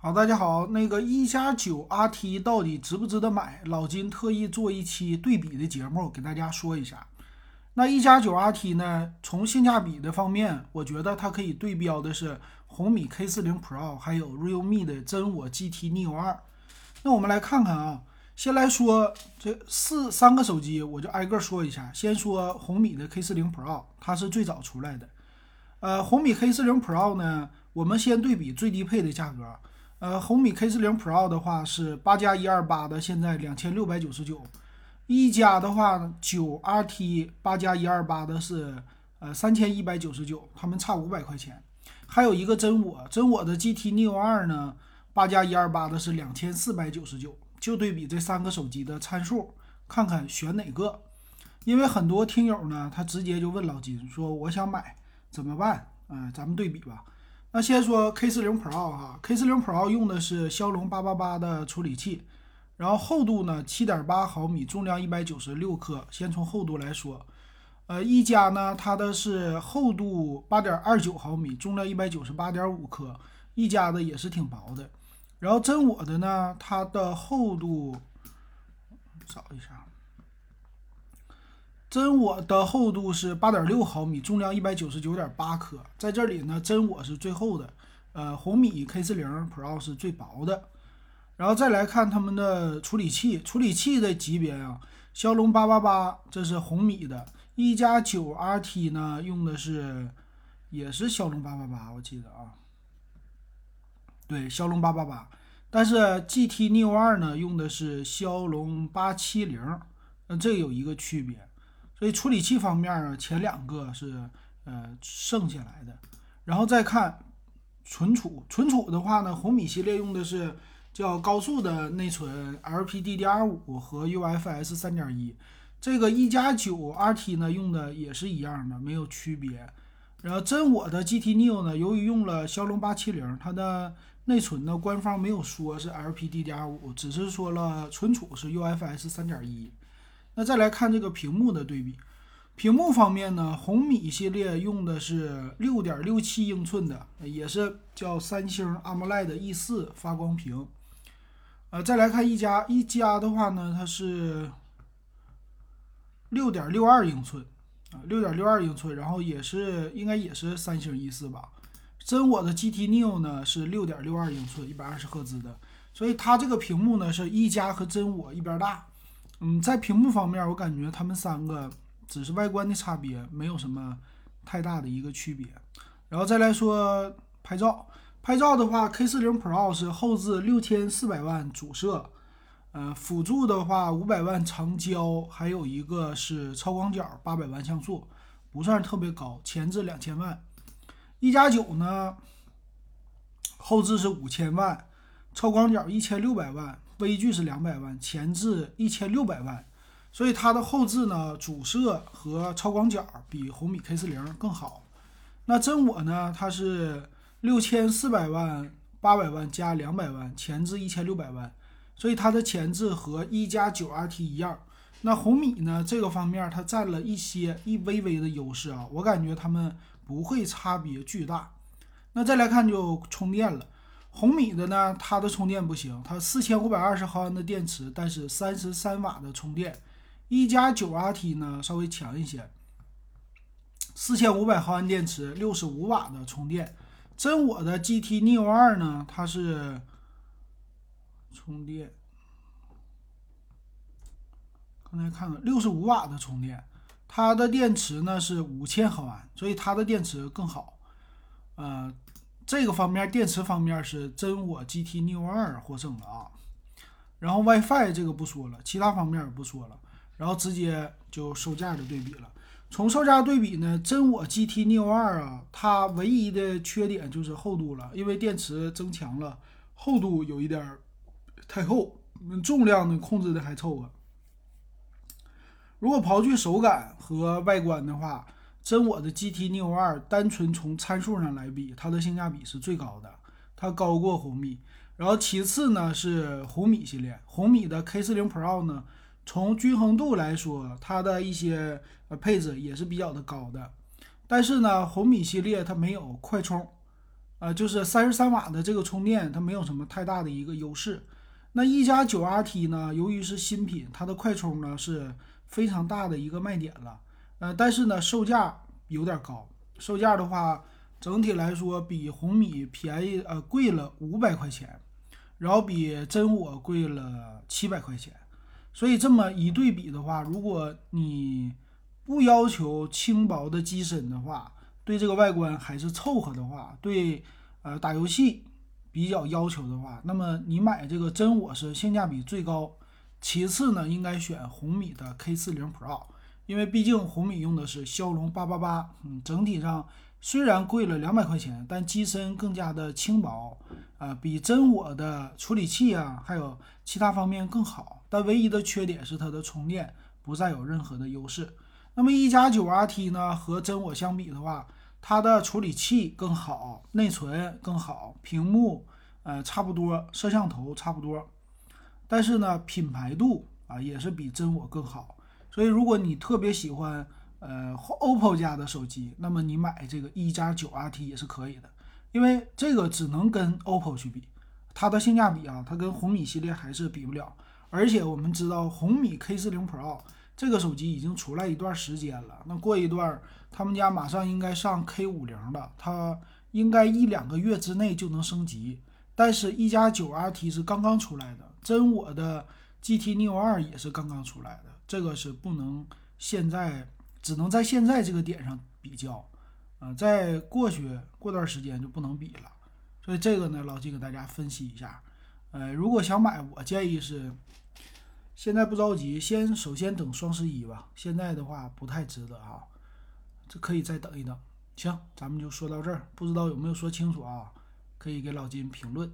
好，大家好，那个一加九 RT 到底值不值得买？老金特意做一期对比的节目，给大家说一下。那一加九 RT 呢，从性价比的方面，我觉得它可以对标的是红米 K40 Pro，还有 Realme 的真我 GT Neo 2。那我们来看看啊，先来说这四三个手机，我就挨个说一下。先说红米的 K40 Pro，它是最早出来的。呃，红米 K40 Pro 呢，我们先对比最低配的价格。呃，红米 K40 Pro 的话是八加一二八的，现在两千六百九十九。一加的话，九 RT 八加一二八的是呃三千一百九十九，他们差五百块钱。还有一个真我，真我的 GT Neo 2呢，八加一二八的是两千四百九十九。就对比这三个手机的参数，看看选哪个。因为很多听友呢，他直接就问老金说：“我想买。”怎么办？嗯，咱们对比吧。那先说 K40 Pro 哈，K40 Pro 用的是骁龙八八八的处理器，然后厚度呢七点八毫米，重量一百九十六克。先从厚度来说，呃，一加呢它的是厚度八点二九毫米，重量一百九十八点五克，一加的也是挺薄的。然后真我的呢，它的厚度找一下。真我的厚度是八点六毫米，重量一百九十九点八克。在这里呢，真我是最厚的，呃，红米 K 四零 Pro 是最薄的。然后再来看他们的处理器，处理器的级别啊，骁龙八八八这是红米的，一加九 RT 呢用的是也是骁龙八八八，我记得啊，对，骁龙八八八。但是 GT Neo 2呢用的是骁龙八七零，那这有一个区别。所以处理器方面啊，前两个是呃剩下来的，然后再看存储，存储的话呢，红米系列用的是叫高速的内存，LPDDR5 和 UFS 三点一，这个一加九 RT 呢用的也是一样的，没有区别。然后真我的 GT Neo 呢，由于用了骁龙八七零，它的内存呢官方没有说是 LPDDR5，只是说了存储是 UFS 三点一。那再来看这个屏幕的对比，屏幕方面呢，红米系列用的是六点六七英寸的，也是叫三星 AMOLED E 四发光屏。呃，再来看一加一加的话呢，它是六点六二英寸啊，六点六二英寸，然后也是应该也是三星 E 四吧。真我的 GT Neo 呢是六点六二英寸，一百二十赫兹的，所以它这个屏幕呢是一加和真我一边大。嗯，在屏幕方面，我感觉他们三个只是外观的差别，没有什么太大的一个区别。然后再来说拍照，拍照的话，K40 Pro 是后置六千四百万主摄，呃，辅助的话五百万长焦，还有一个是超广角八百万像素，不算特别高。前置两千万，一加九呢，后置是五千万，超广角一千六百万。微距是两百万，前置一千六百万，所以它的后置呢，主摄和超广角比红米 K 四零更好。那真我呢，它是六千四百万、八百万加两百万，前置一千六百万，所以它的前置和一加九 RT 一样。那红米呢，这个方面它占了一些一微微的优势啊，我感觉它们不会差别巨大。那再来看就充电了。红米的呢，它的充电不行，它四千五百二十毫安的电池，但是三十三瓦的充电。一加九 RT 呢稍微强一些，四千五百毫安电池，六十五瓦的充电。真我的 GT Neo 2呢，它是充电，刚才看了六十五瓦的充电，它的电池呢是五千毫安，所以它的电池更好，呃。这个方面，电池方面是真我 GT Neo 2获胜了啊。然后 WiFi 这个不说了，其他方面也不说了，然后直接就售价的对比了。从售价对比呢，真我 GT Neo 2啊，它唯一的缺点就是厚度了，因为电池增强了，厚度有一点太厚，重量呢控制的还凑合。如果刨去手感和外观的话，真我的 GT Neo 2单纯从参数上来比，它的性价比是最高的，它高过红米。然后其次呢是红米系列，红米的 K40 Pro 呢，从均衡度来说，它的一些呃配置也是比较的高的。但是呢，红米系列它没有快充，呃，就是三十三瓦的这个充电，它没有什么太大的一个优势。那一加九 RT 呢，由于是新品，它的快充呢是非常大的一个卖点了。呃，但是呢，售价有点高，售价的话，整体来说比红米便宜，呃，贵了五百块钱，然后比真我贵了七百块钱。所以这么一对比的话，如果你不要求轻薄的机身的话，对这个外观还是凑合的话，对呃打游戏比较要求的话，那么你买这个真我是性价比最高。其次呢，应该选红米的 K 四零 Pro，因为毕竟红米用的是骁龙八八八，嗯，整体上虽然贵了两百块钱，但机身更加的轻薄，啊，比真我的处理器啊，还有其他方面更好。但唯一的缺点是它的充电不再有任何的优势。那么一加九 RT 呢，和真我相比的话，它的处理器更好，内存更好，屏幕呃差不多，摄像头差不多。但是呢，品牌度啊也是比真我更好。所以如果你特别喜欢呃 OPPO 家的手机，那么你买这个一加九 RT 也是可以的，因为这个只能跟 OPPO 去比，它的性价比啊，它跟红米系列还是比不了。而且我们知道红米 K 四零 Pro 这个手机已经出来一段时间了，那过一段他们家马上应该上 K 五零了，它应该一两个月之内就能升级。但是，一加九 RT 是刚刚出来的，真我的 GT Neo 二也是刚刚出来的，这个是不能现在只能在现在这个点上比较，呃，再过去过段时间就不能比了。所以这个呢，老季给大家分析一下。呃，如果想买，我建议是，现在不着急，先首先等双十一吧。现在的话不太值得啊，这可以再等一等。行，咱们就说到这儿，不知道有没有说清楚啊？可以给老金评论。